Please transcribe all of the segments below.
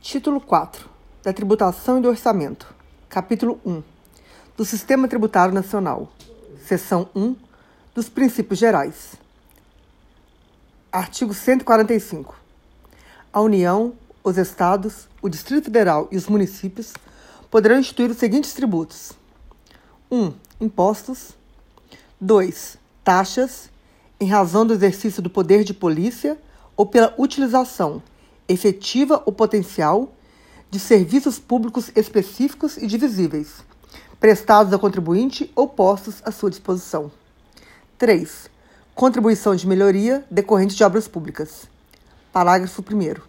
Título 4 da Tributação e do Orçamento. Capítulo 1 do Sistema Tributário Nacional. Seção 1 dos Princípios Gerais. Artigo 145. A União, os Estados, o Distrito Federal e os municípios poderão instituir os seguintes tributos: 1. Impostos. 2. Taxas, em razão do exercício do poder de polícia ou pela utilização efetiva ou potencial de serviços públicos específicos e divisíveis, prestados ao contribuinte ou postos à sua disposição. 3. Contribuição de melhoria decorrente de obras públicas. Parágrafo 1.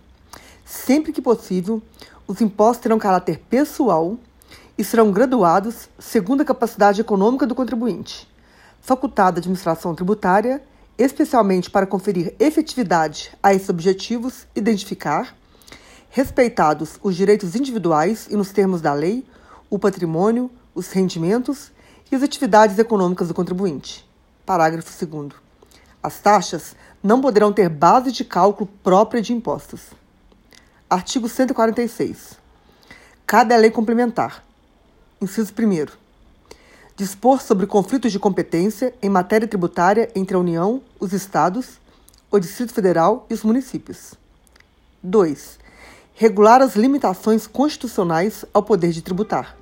Sempre que possível, os impostos terão caráter pessoal e serão graduados segundo a capacidade econômica do contribuinte, facultada a administração tributária especialmente para conferir efetividade a esses objetivos, identificar, respeitados os direitos individuais e nos termos da lei, o patrimônio, os rendimentos e as atividades econômicas do contribuinte. Parágrafo 2. As taxas não poderão ter base de cálculo própria de impostos. Artigo 146. Cabe à lei complementar. Inciso 1 dispor sobre conflitos de competência em matéria tributária entre a União, os Estados, o Distrito Federal e os municípios. 2. Regular as limitações constitucionais ao poder de tributar.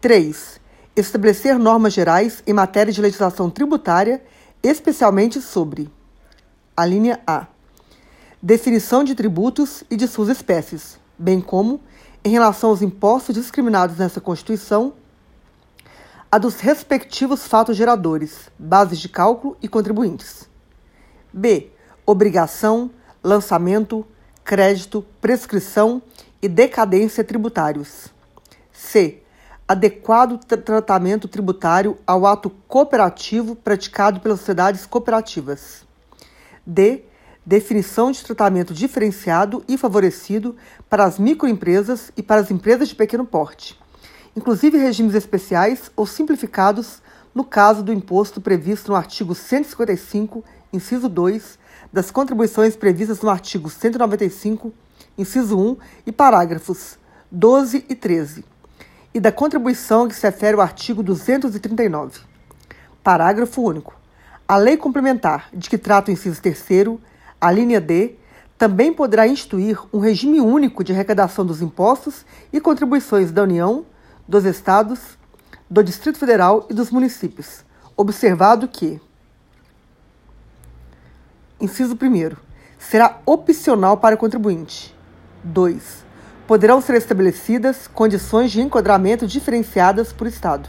3. Estabelecer normas gerais em matéria de legislação tributária, especialmente sobre a linha A. Definição de tributos e de suas espécies, bem como em relação aos impostos discriminados nessa Constituição a dos respectivos fatos geradores, bases de cálculo e contribuintes. B. Obrigação, lançamento, crédito, prescrição e decadência tributários. C. Adequado tratamento tributário ao ato cooperativo praticado pelas sociedades cooperativas. D. Definição de tratamento diferenciado e favorecido para as microempresas e para as empresas de pequeno porte inclusive regimes especiais ou simplificados no caso do imposto previsto no artigo 155, inciso 2, das contribuições previstas no artigo 195, inciso 1 e parágrafos 12 e 13, e da contribuição que se refere ao artigo 239. Parágrafo único. A lei complementar de que trata o inciso 3 a linha D, também poderá instituir um regime único de arrecadação dos impostos e contribuições da União dos estados, do Distrito Federal e dos municípios, observado que Inciso 1 será opcional para o contribuinte. 2. Poderão ser estabelecidas condições de enquadramento diferenciadas por estado.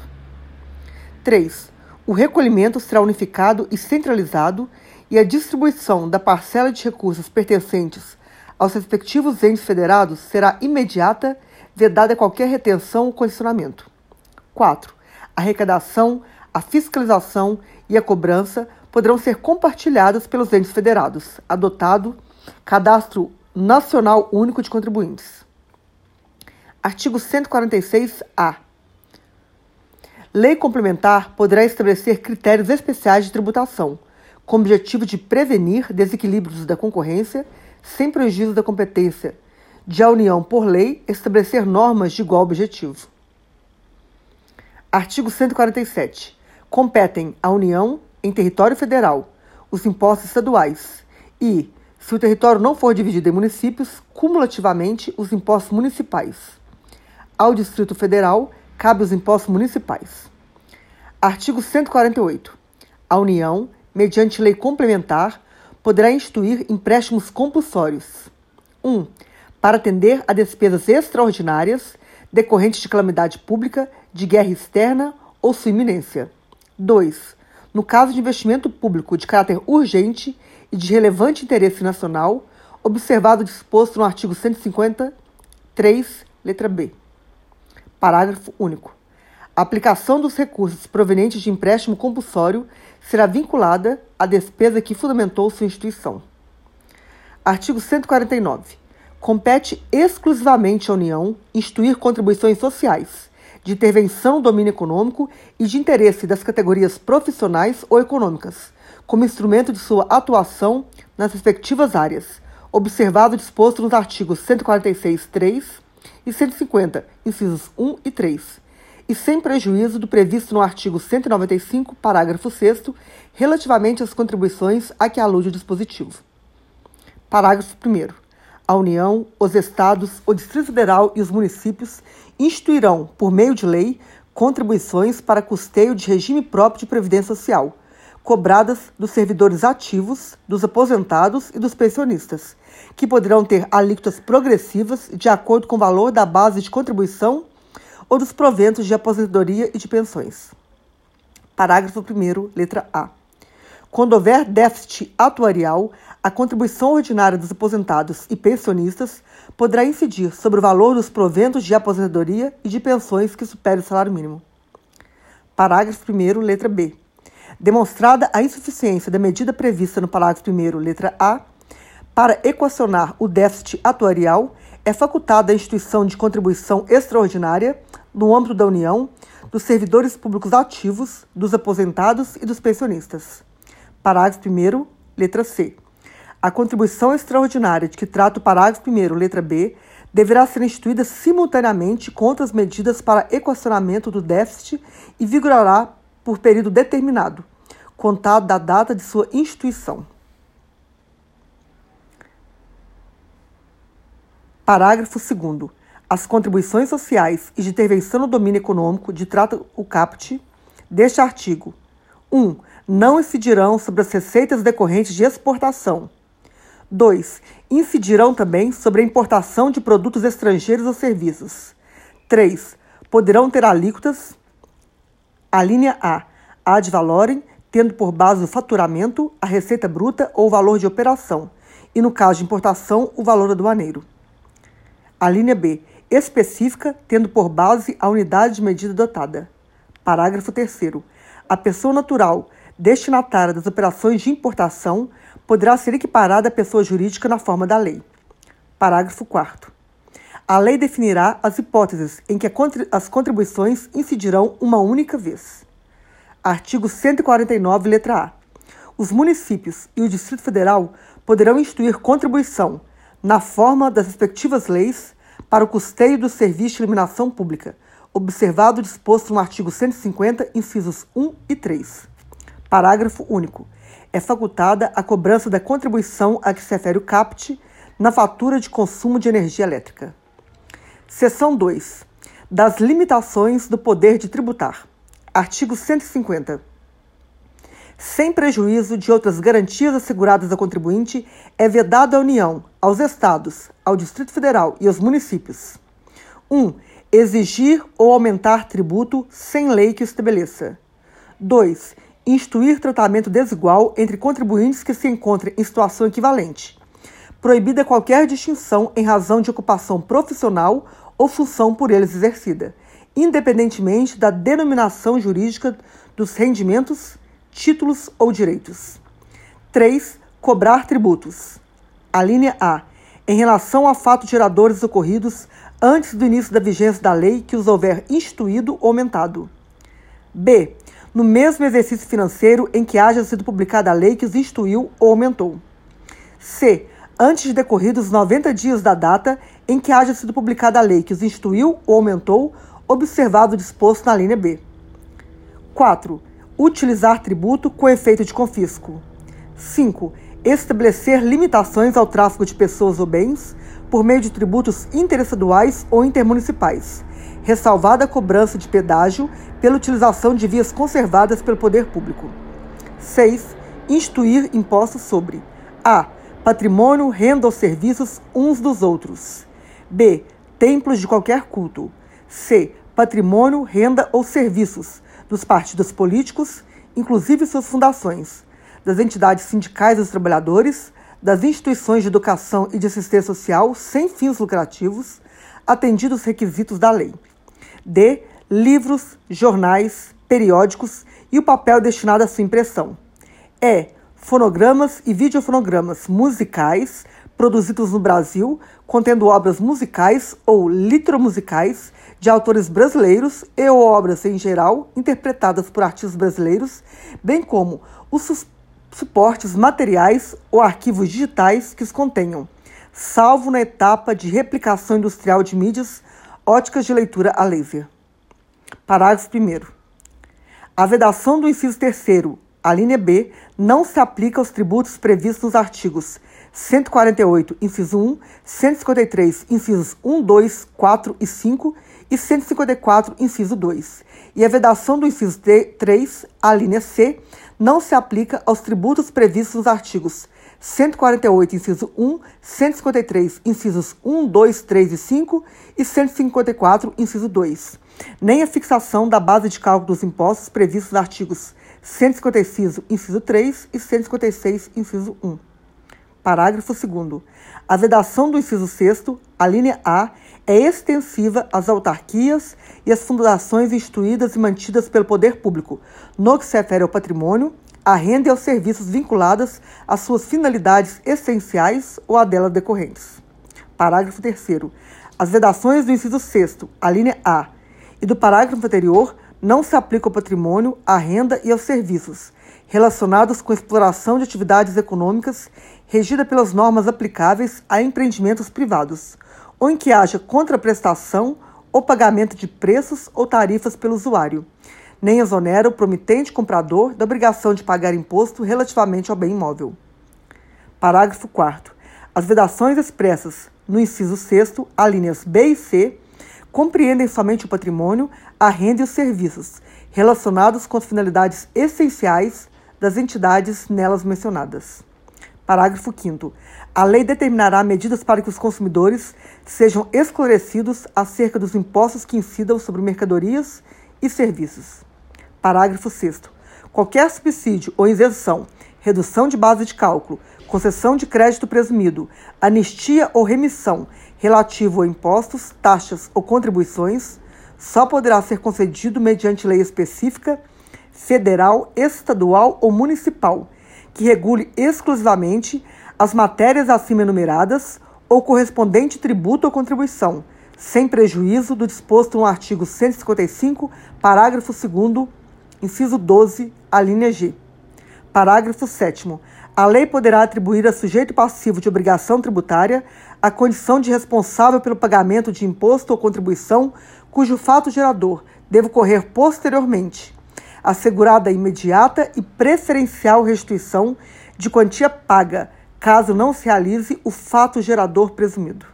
3. O recolhimento será unificado e centralizado e a distribuição da parcela de recursos pertencentes aos respectivos entes federados será imediata vedada qualquer retenção ou condicionamento. 4. A arrecadação, a fiscalização e a cobrança poderão ser compartilhadas pelos entes federados, adotado Cadastro Nacional Único de Contribuintes. Artigo 146-A. Lei complementar poderá estabelecer critérios especiais de tributação, com o objetivo de prevenir desequilíbrios da concorrência sem prejuízo da competência de a União, por lei, estabelecer normas de igual objetivo. Artigo 147. Competem à União, em território federal, os impostos estaduais e, se o território não for dividido em municípios, cumulativamente os impostos municipais. Ao Distrito Federal, cabe os impostos municipais. Artigo 148. A União, mediante lei complementar, poderá instituir empréstimos compulsórios. 1. Um, para atender a despesas extraordinárias decorrentes de calamidade pública, de guerra externa ou sua iminência. 2. No caso de investimento público de caráter urgente e de relevante interesse nacional, observado o disposto no artigo 153, letra B. Parágrafo único. A aplicação dos recursos provenientes de empréstimo compulsório será vinculada à despesa que fundamentou sua instituição. Artigo 149 compete exclusivamente à União instituir contribuições sociais, de intervenção no domínio econômico e de interesse das categorias profissionais ou econômicas, como instrumento de sua atuação nas respectivas áreas, observado o disposto nos artigos 146, 3 e 150, incisos 1 e 3, e sem prejuízo do previsto no artigo 195, parágrafo 6 relativamente às contribuições a que alude o dispositivo. Parágrafo 1 A União, os Estados, o Distrito Federal e os municípios instituirão, por meio de lei, contribuições para custeio de regime próprio de previdência social, cobradas dos servidores ativos, dos aposentados e dos pensionistas, que poderão ter alíquotas progressivas de acordo com o valor da base de contribuição ou dos proventos de aposentadoria e de pensões. Parágrafo 1, letra A. Quando houver déficit atuarial, a contribuição ordinária dos aposentados e pensionistas poderá incidir sobre o valor dos proventos de aposentadoria e de pensões que superem o salário mínimo. Parágrafo 1, letra B. Demonstrada a insuficiência da medida prevista no parágrafo 1, letra A, para equacionar o déficit atuarial, é facultada a instituição de contribuição extraordinária, no âmbito da União, dos servidores públicos ativos, dos aposentados e dos pensionistas. Parágrafo 1, letra C. A contribuição extraordinária de que trata o parágrafo 1, letra B, deverá ser instituída simultaneamente com outras medidas para equacionamento do déficit e vigorará por período determinado, contado da data de sua instituição. Parágrafo 2 As contribuições sociais e de intervenção no domínio econômico de trata o caput deste artigo 1. Um, não incidirão sobre as receitas decorrentes de exportação. 2. Incidirão também sobre a importação de produtos estrangeiros ou serviços. 3. Poderão ter alíquotas. A linha A. Ad valorem, tendo por base o faturamento, a receita bruta ou o valor de operação, e no caso de importação, o valor aduaneiro. A linha B. Específica, tendo por base a unidade de medida adotada. Parágrafo 3. A pessoa natural destinatária das operações de importação poderá ser equiparada à pessoa jurídica na forma da lei. Parágrafo 4. A lei definirá as hipóteses em que as contribuições incidirão uma única vez. Artigo 149, letra A. Os municípios e o Distrito Federal poderão instituir contribuição, na forma das respectivas leis, para o custeio do serviço de iluminação pública, observado o disposto no artigo 150, incisos 1 e 3. Parágrafo único. É facultada a cobrança da contribuição a que se refere o CAPT na fatura de consumo de energia elétrica. Seção 2. Das limitações do poder de tributar. Artigo 150. Sem prejuízo de outras garantias asseguradas ao contribuinte, é vedado à União, aos Estados, ao Distrito Federal e aos municípios: 1. Um, exigir ou aumentar tributo sem lei que o estabeleça. 2 instituir tratamento desigual entre contribuintes que se encontrem em situação equivalente. Proibida qualquer distinção em razão de ocupação profissional ou função por eles exercida, independentemente da denominação jurídica dos rendimentos, títulos ou direitos. 3. Cobrar tributos. A linha A. Em relação a fatos geradores ocorridos antes do início da vigência da lei que os houver instituído ou aumentado. B no mesmo exercício financeiro em que haja sido publicada a lei que os instituiu ou aumentou. C. Antes de decorridos 90 dias da data em que haja sido publicada a lei que os instituiu ou aumentou, observado o disposto na linha B. 4. Utilizar tributo com efeito de confisco. 5. Estabelecer limitações ao tráfico de pessoas ou bens por meio de tributos interestaduais ou intermunicipais ressalvada a cobrança de pedágio pela utilização de vias conservadas pelo poder público. 6. Instituir impostos sobre a. Patrimônio, renda ou serviços uns dos outros. B. Templos de qualquer culto. C. Patrimônio, renda ou serviços dos partidos políticos, inclusive suas fundações, das entidades sindicais dos trabalhadores, das instituições de educação e de assistência social sem fins lucrativos, atendidos os requisitos da lei de livros, jornais, periódicos e o papel destinado à sua impressão. É fonogramas e videofonogramas musicais produzidos no Brasil, contendo obras musicais ou litromusicais de autores brasileiros e ou obras em geral interpretadas por artistas brasileiros, bem como os suportes materiais ou arquivos digitais que os contenham, salvo na etapa de replicação industrial de mídias óticas de leitura a laser. Parágrafo 1. A vedação do inciso 3, a linha B, não se aplica aos tributos previstos nos artigos 148, inciso 1, 153, incisos 1, 2, 4 e 5 e 154, inciso 2. E a vedação do inciso 3, a linha C, não se aplica aos tributos previstos nos artigos 148, inciso 1, 153, incisos 1, 2, 3 e 5 e 154, inciso 2. Nem a fixação da base de cálculo dos impostos previstos nos artigos 156, inciso 3 e 156, inciso 1. Parágrafo 2 A vedação do inciso 6 a linha A, é extensiva às autarquias e às fundações instituídas e mantidas pelo poder público, no que se refere ao patrimônio, à renda e aos serviços vinculados às suas finalidades essenciais ou a delas decorrentes. Parágrafo 3 As vedações do inciso 6 a linha A, e do parágrafo anterior não se aplicam ao patrimônio, à renda e aos serviços relacionados com a exploração de atividades econômicas regida pelas normas aplicáveis a empreendimentos privados, ou em que haja contraprestação ou pagamento de preços ou tarifas pelo usuário, nem exonera o promitente comprador da obrigação de pagar imposto relativamente ao bem imóvel. Parágrafo 4 As vedações expressas no inciso 6 alíneas B e C compreendem somente o patrimônio, a renda e os serviços relacionados com as finalidades essenciais das entidades nelas mencionadas. Parágrafo 5. A lei determinará medidas para que os consumidores sejam esclarecidos acerca dos impostos que incidam sobre mercadorias e serviços. Parágrafo 6. Qualquer subsídio ou isenção, redução de base de cálculo, concessão de crédito presumido, anistia ou remissão relativo a impostos, taxas ou contribuições só poderá ser concedido mediante lei específica, federal, estadual ou municipal, que regule exclusivamente as matérias acima enumeradas ou correspondente tributo ou contribuição, sem prejuízo do disposto no artigo 155, parágrafo 2 inciso 12, a linha G. Parágrafo 7 a lei poderá atribuir a sujeito passivo de obrigação tributária a condição de responsável pelo pagamento de imposto ou contribuição cujo fato gerador deve ocorrer posteriormente, assegurada imediata e preferencial restituição de quantia paga, caso não se realize o fato gerador presumido.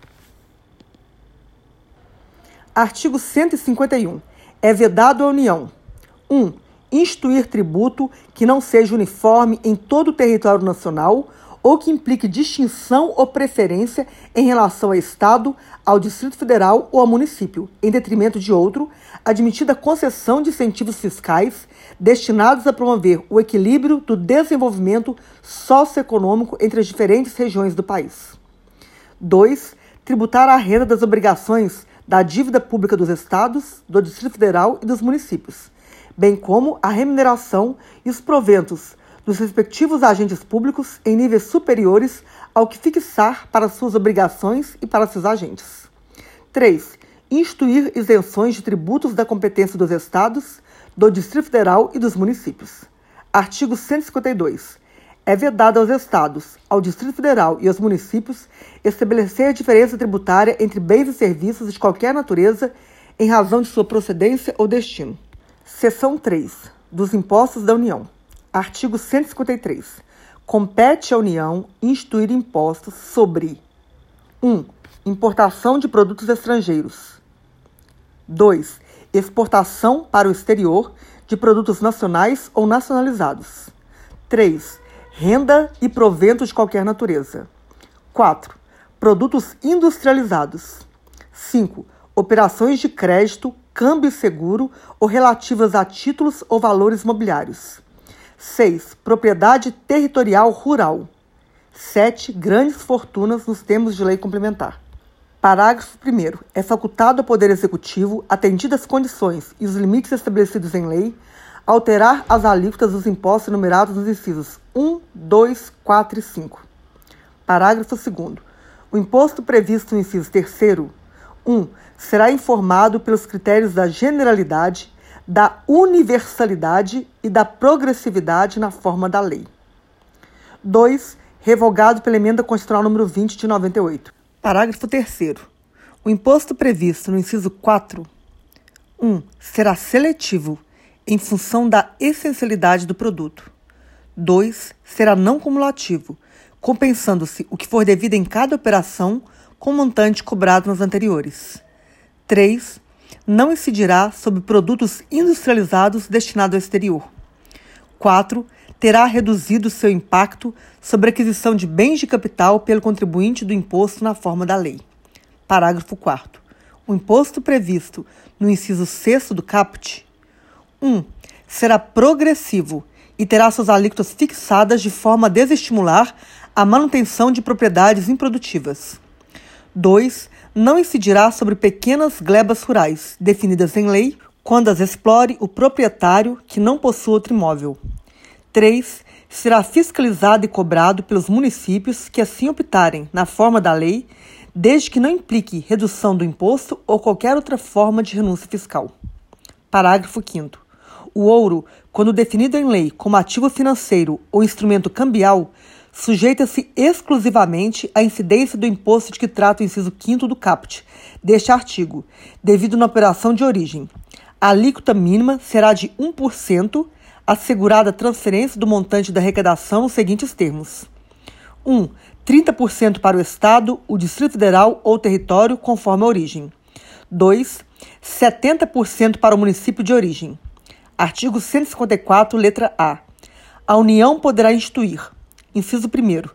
Artigo 151. É vedado à União: 1. Um, instituir tributo que não seja uniforme em todo o território nacional ou que implique distinção ou preferência em relação ao Estado, ao Distrito Federal ou ao município, em detrimento de outro, admitida concessão de incentivos fiscais destinados a promover o equilíbrio do desenvolvimento socioeconômico entre as diferentes regiões do país. 2. Tributar a renda das obrigações da dívida pública dos estados, do Distrito Federal e dos municípios bem como a remuneração e os proventos dos respectivos agentes públicos em níveis superiores ao que fixar para suas obrigações e para seus agentes. 3. Instituir isenções de tributos da competência dos Estados, do Distrito Federal e dos municípios. Artigo 152. É vedado aos Estados, ao Distrito Federal e aos municípios estabelecer a diferença tributária entre bens e serviços de qualquer natureza em razão de sua procedência ou destino. Seção 3. Dos Impostos da União. Artigo 153. Compete à União instituir impostos sobre 1. Um, importação de produtos estrangeiros. 2. Exportação para o exterior de produtos nacionais ou nacionalizados. 3. Renda e provento de qualquer natureza. 4. Produtos industrializados. 5. Operações de crédito câmbio seguro ou relativas a títulos ou valores mobiliários. 6. Propriedade territorial rural. 7. Grandes fortunas nos termos de lei complementar. Parágrafo 1. É facultado ao Poder Executivo, atendidas as condições e os limites estabelecidos em lei, alterar as alíquotas dos impostos enumerados nos incisos 1, 2, 4 e 5. Parágrafo 2. O imposto previsto no inciso 3 1. Será informado pelos critérios da generalidade, da universalidade e da progressividade na forma da lei. 2. revogado pela Emenda Constitucional número 20 de 98. Parágrafo 3 O imposto previsto no inciso 4 1. Será seletivo em função da essencialidade do produto. 2. Será não cumulativo, compensando-se o que for devido em cada operação com o montante cobrado nas anteriores. 3. Não incidirá sobre produtos industrializados destinados ao exterior. 4. Terá reduzido seu impacto sobre a aquisição de bens de capital pelo contribuinte do imposto na forma da lei. Parágrafo 4. O imposto previsto no inciso 6 do caput 1. Será progressivo e terá suas alíquotas fixadas de forma a desestimular a manutenção de propriedades improdutivas. 2. Não incidirá sobre pequenas glebas rurais, definidas em lei, quando as explore o proprietário que não possua outro imóvel. 3. Será fiscalizado e cobrado pelos municípios que assim optarem, na forma da lei, desde que não implique redução do imposto ou qualquer outra forma de renúncia fiscal. Parágrafo 5. O ouro, quando definido em lei como ativo financeiro ou instrumento cambial, sujeita-se exclusivamente à incidência do imposto de que trata o inciso 5 do caput deste artigo, devido na operação de origem. A alíquota mínima será de 1%, assegurada a transferência do montante da arrecadação nos seguintes termos: 1. 30% para o Estado, o Distrito Federal ou território, conforme a origem. 2. 70% para o município de origem. Artigo 154, letra A. A União poderá instituir, inciso 1,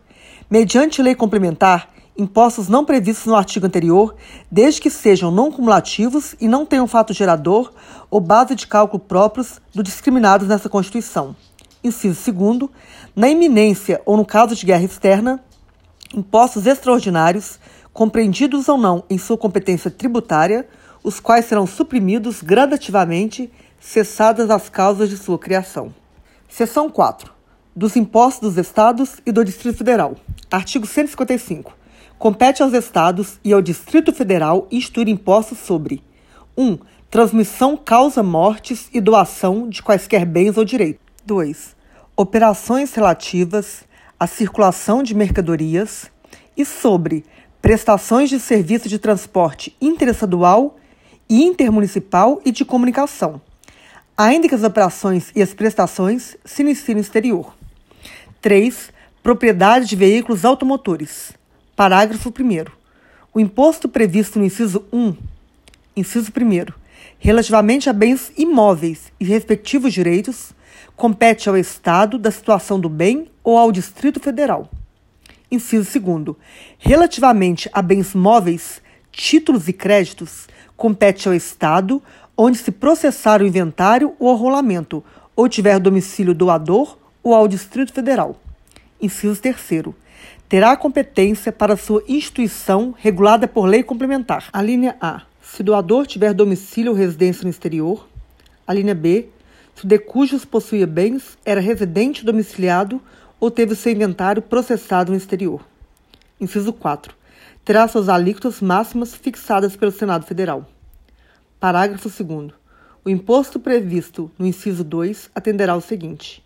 mediante lei complementar, impostos não previstos no artigo anterior, desde que sejam não cumulativos e não tenham fato gerador ou base de cálculo próprios do discriminados nessa Constituição. Inciso 2. Na iminência ou no caso de guerra externa, impostos extraordinários, compreendidos ou não em sua competência tributária, os quais serão suprimidos gradativamente, cessadas as causas de sua criação. Seção 4. Dos impostos dos Estados e do Distrito Federal. Artigo 155. Compete aos Estados e ao Distrito Federal instituir impostos sobre 1. Um, transmissão causa mortes e doação de quaisquer bens ou direitos. 2. Operações relativas à circulação de mercadorias e sobre prestações de serviço de transporte interestadual e intermunicipal e de comunicação, ainda que as operações e as prestações se iniciem no exterior. 3. Propriedade de veículos automotores. Parágrafo 1. O imposto previsto no inciso 1, inciso 1, relativamente a bens imóveis e respectivos direitos, compete ao Estado da situação do bem ou ao Distrito Federal. Inciso 2. Relativamente a bens móveis, títulos e créditos, compete ao Estado onde se processar o inventário ou o rolamento, ou tiver domicílio doador, ou ao Distrito Federal. Inciso 3. Terá competência para sua instituição regulada por lei complementar. A linha A. Se o doador tiver domicílio ou residência no exterior. A linha B. Se o de cujos possuía bens era residente domiciliado ou teve seu inventário processado no exterior. Inciso 4. Terá suas alíquotas máximas fixadas pelo Senado Federal. Parágrafo 2. O imposto previsto no inciso 2 atenderá ao seguinte: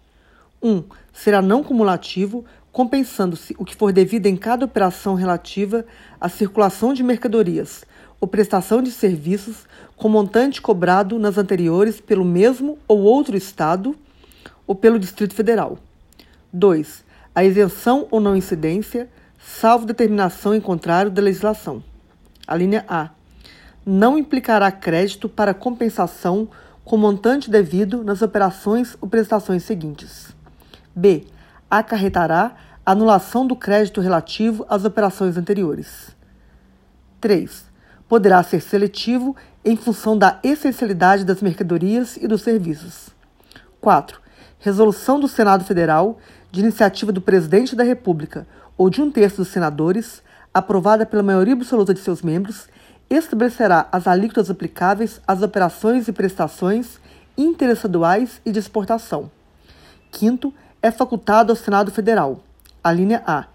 1. Um, será não cumulativo, compensando-se o que for devido em cada operação relativa à circulação de mercadorias ou prestação de serviços com montante cobrado nas anteriores pelo mesmo ou outro Estado ou pelo Distrito Federal. 2. A isenção ou não incidência, salvo determinação em contrário da legislação. A linha A não implicará crédito para compensação com montante devido nas operações ou prestações seguintes. B. Acarretará anulação do crédito relativo às operações anteriores. 3. Poderá ser seletivo em função da essencialidade das mercadorias e dos serviços. 4. Resolução do Senado Federal, de iniciativa do Presidente da República ou de um terço dos senadores, aprovada pela maioria absoluta de seus membros, estabelecerá as alíquotas aplicáveis às operações e prestações interestaduais e de exportação. Quinto, é facultado ao Senado Federal, a linha A,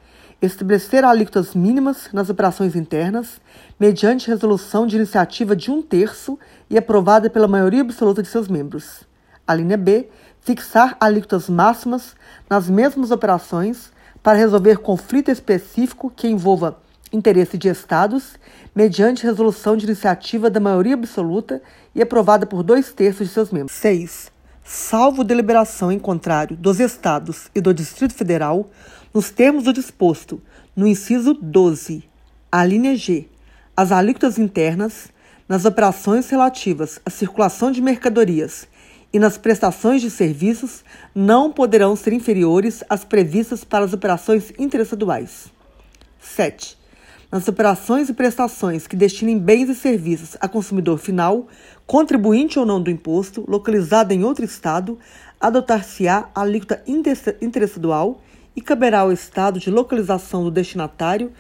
estabelecer alíquotas mínimas nas operações internas, mediante resolução de iniciativa de um terço e aprovada pela maioria absoluta de seus membros. A linha B, fixar alíquotas máximas nas mesmas operações para resolver conflito específico que envolva interesse de Estados, mediante resolução de iniciativa da maioria absoluta e aprovada por dois terços de seus membros. 6. Salvo deliberação em contrário dos Estados e do Distrito Federal, nos termos do disposto no inciso 12, a linha G, as alíquotas internas, nas operações relativas à circulação de mercadorias e nas prestações de serviços não poderão ser inferiores às previstas para as operações interestaduais. 7. Nas operações e prestações que destinem bens e serviços a consumidor final, contribuinte ou não do imposto, localizado em outro Estado, adotar-se-á a alíquota interestadual e caberá ao Estado de localização do destinatário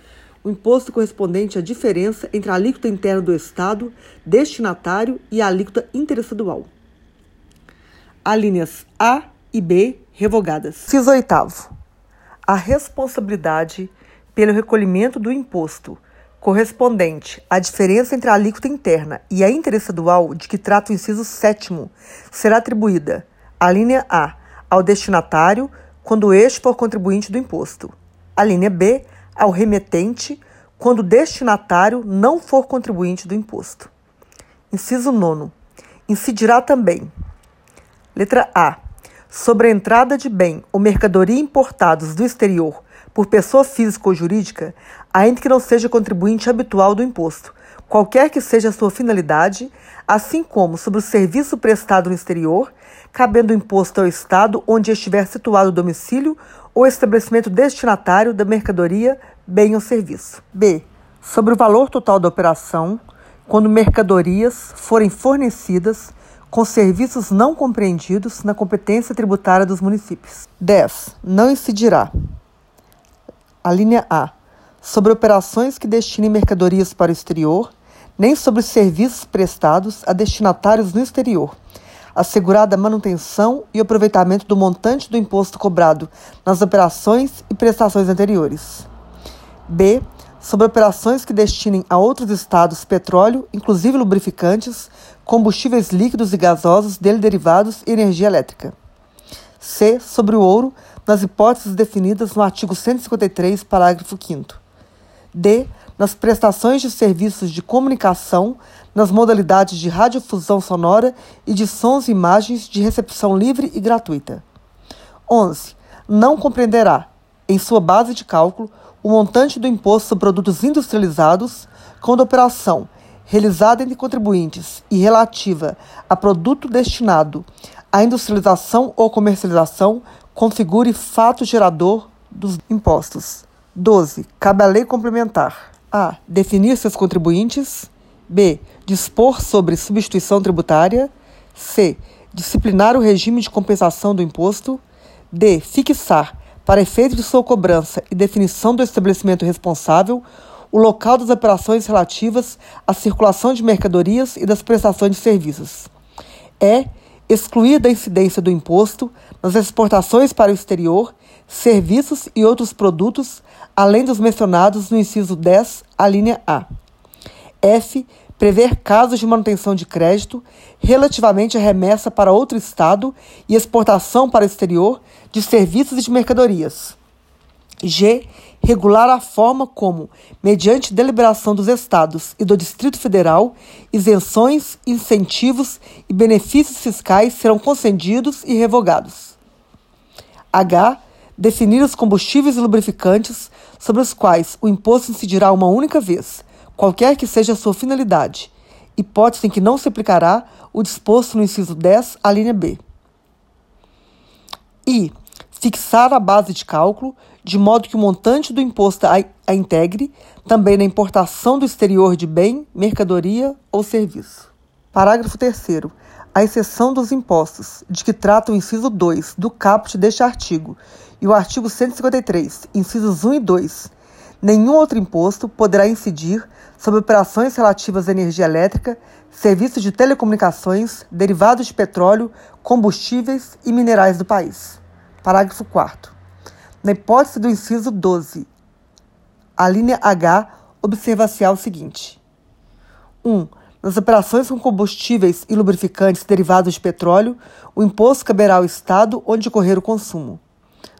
o imposto correspondente à diferença entre a alíquota interna do Estado destinatário e a alíquota interestadual alíneas A e B revogadas. Ciso oitavo. A responsabilidade pelo recolhimento do imposto correspondente à diferença entre a alíquota interna e a interestadual de que trata o inciso sétimo será atribuída, a linha A, ao destinatário quando este for contribuinte do imposto. A linha B, ao remetente quando o destinatário não for contribuinte do imposto. Inciso nono. Incidirá também Letra A. Sobre a entrada de bem ou mercadoria importados do exterior por pessoa física ou jurídica, ainda que não seja contribuinte habitual do imposto, qualquer que seja a sua finalidade, assim como sobre o serviço prestado no exterior, cabendo o imposto ao Estado onde estiver situado o domicílio ou estabelecimento destinatário da mercadoria, bem ou serviço. B. Sobre o valor total da operação, quando mercadorias forem fornecidas com serviços não compreendidos na competência tributária dos municípios. 10. Não incidirá. A linha A. Sobre operações que destinem mercadorias para o exterior, nem sobre serviços prestados a destinatários no exterior, assegurada a manutenção e aproveitamento do montante do imposto cobrado nas operações e prestações anteriores. B sobre operações que destinem a outros estados petróleo, inclusive lubrificantes, combustíveis líquidos e gasosos, dele derivados e energia elétrica. C. Sobre o ouro, nas hipóteses definidas no artigo 153, parágrafo 5. D. Nas prestações de serviços de comunicação, nas modalidades de radiodifusão sonora e de sons e imagens de recepção livre e gratuita. 11. Não compreenderá, em sua base de cálculo, o montante do imposto sobre produtos industrializados quando a operação realizada entre contribuintes e relativa a produto destinado à industrialização ou comercialização configure fato gerador dos impostos. 12. Cabe à lei complementar: a. definir seus contribuintes, b. dispor sobre substituição tributária, c. disciplinar o regime de compensação do imposto, d. fixar para efeito de sua cobrança e definição do estabelecimento responsável, o local das operações relativas à circulação de mercadorias e das prestações de serviços. É excluir da incidência do imposto nas exportações para o exterior, serviços e outros produtos, além dos mencionados no inciso 10, a linha A. F prever casos de manutenção de crédito relativamente à remessa para outro Estado e exportação para o exterior de serviços e de mercadorias. G. Regular a forma como, mediante deliberação dos Estados e do Distrito Federal, isenções, incentivos e benefícios fiscais serão concedidos e revogados. H. Definir os combustíveis e lubrificantes sobre os quais o imposto incidirá uma única vez qualquer que seja a sua finalidade, hipótese em que não se aplicará o disposto no inciso 10, a linha B. E fixar a base de cálculo de modo que o montante do imposto a integre também na importação do exterior de bem, mercadoria ou serviço. Parágrafo 3 a exceção dos impostos, de que trata o inciso 2 do caput deste artigo e o artigo 153, incisos 1 e 2, nenhum outro imposto poderá incidir sobre operações relativas à energia elétrica, serviços de telecomunicações, derivados de petróleo, combustíveis e minerais do país. Parágrafo 4. Na hipótese do inciso 12, a linha H observa-se o seguinte: 1. Um, nas operações com combustíveis e lubrificantes derivados de petróleo, o imposto caberá ao Estado onde ocorrer o consumo.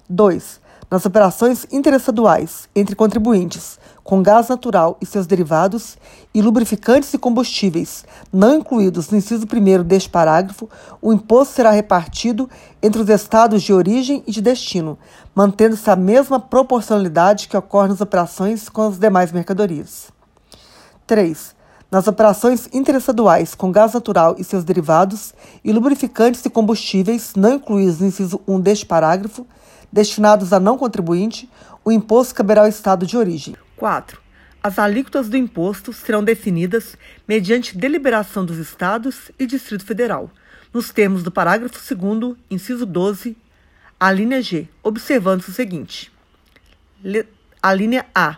2. nas operações interestaduais entre contribuintes com gás natural e seus derivados e lubrificantes e combustíveis não incluídos no inciso 1 deste parágrafo, o imposto será repartido entre os estados de origem e de destino, mantendo-se a mesma proporcionalidade que ocorre nas operações com as demais mercadorias. 3. Nas operações interestaduais com gás natural e seus derivados e lubrificantes e combustíveis não incluídos no inciso 1 deste parágrafo, destinados a não contribuinte, o imposto caberá ao estado de origem. 4. As alíquotas do imposto serão definidas mediante deliberação dos Estados e Distrito Federal, nos termos do parágrafo 2, inciso 12, a linha G, observando-se o seguinte: a linha A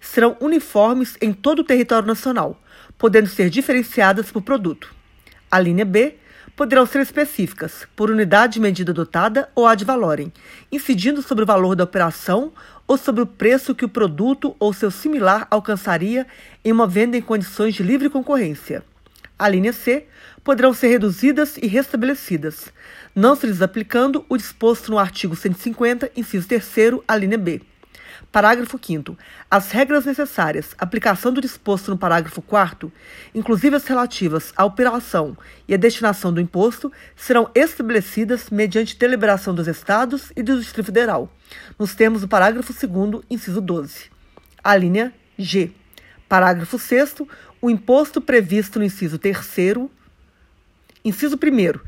serão uniformes em todo o território nacional, podendo ser diferenciadas por produto. A linha B poderão ser específicas, por unidade de medida adotada ou ad valorem, incidindo sobre o valor da operação ou sobre o preço que o produto ou seu similar alcançaria em uma venda em condições de livre concorrência. A linha C poderão ser reduzidas e restabelecidas, não se lhes aplicando o disposto no artigo 150, inciso 3 a linha B. Parágrafo 5 As regras necessárias, aplicação do disposto no parágrafo 4 inclusive as relativas à operação e à destinação do imposto, serão estabelecidas mediante deliberação dos Estados e do Distrito Federal, nos termos do parágrafo 2 inciso 12. A linha G. Parágrafo 6 O imposto previsto no inciso 3 inciso 1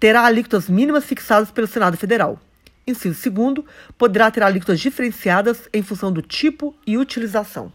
terá alíquotas mínimas fixadas pelo Senado Federal. Inciso segundo, poderá ter alíquotas diferenciadas em função do tipo e utilização.